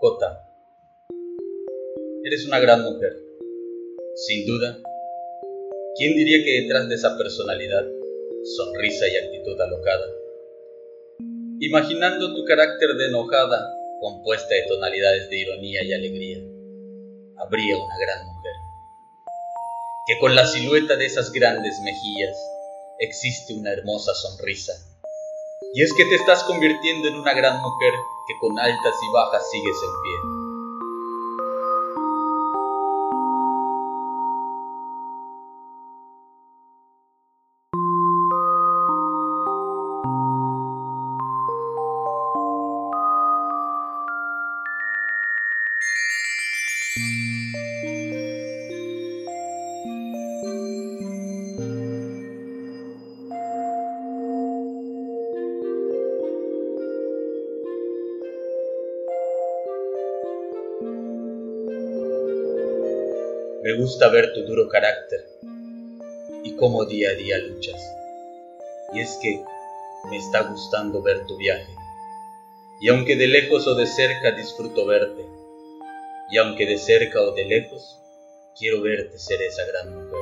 Cota, eres una gran mujer. Sin duda, ¿quién diría que detrás de esa personalidad, sonrisa y actitud alocada, imaginando tu carácter de enojada, compuesta de tonalidades de ironía y alegría, habría una gran mujer? Que con la silueta de esas grandes mejillas existe una hermosa sonrisa. Y es que te estás convirtiendo en una gran mujer que con altas y bajas sigues en pie. Me gusta ver tu duro carácter y cómo día a día luchas. Y es que me está gustando ver tu viaje. Y aunque de lejos o de cerca disfruto verte, y aunque de cerca o de lejos, quiero verte ser esa gran mujer.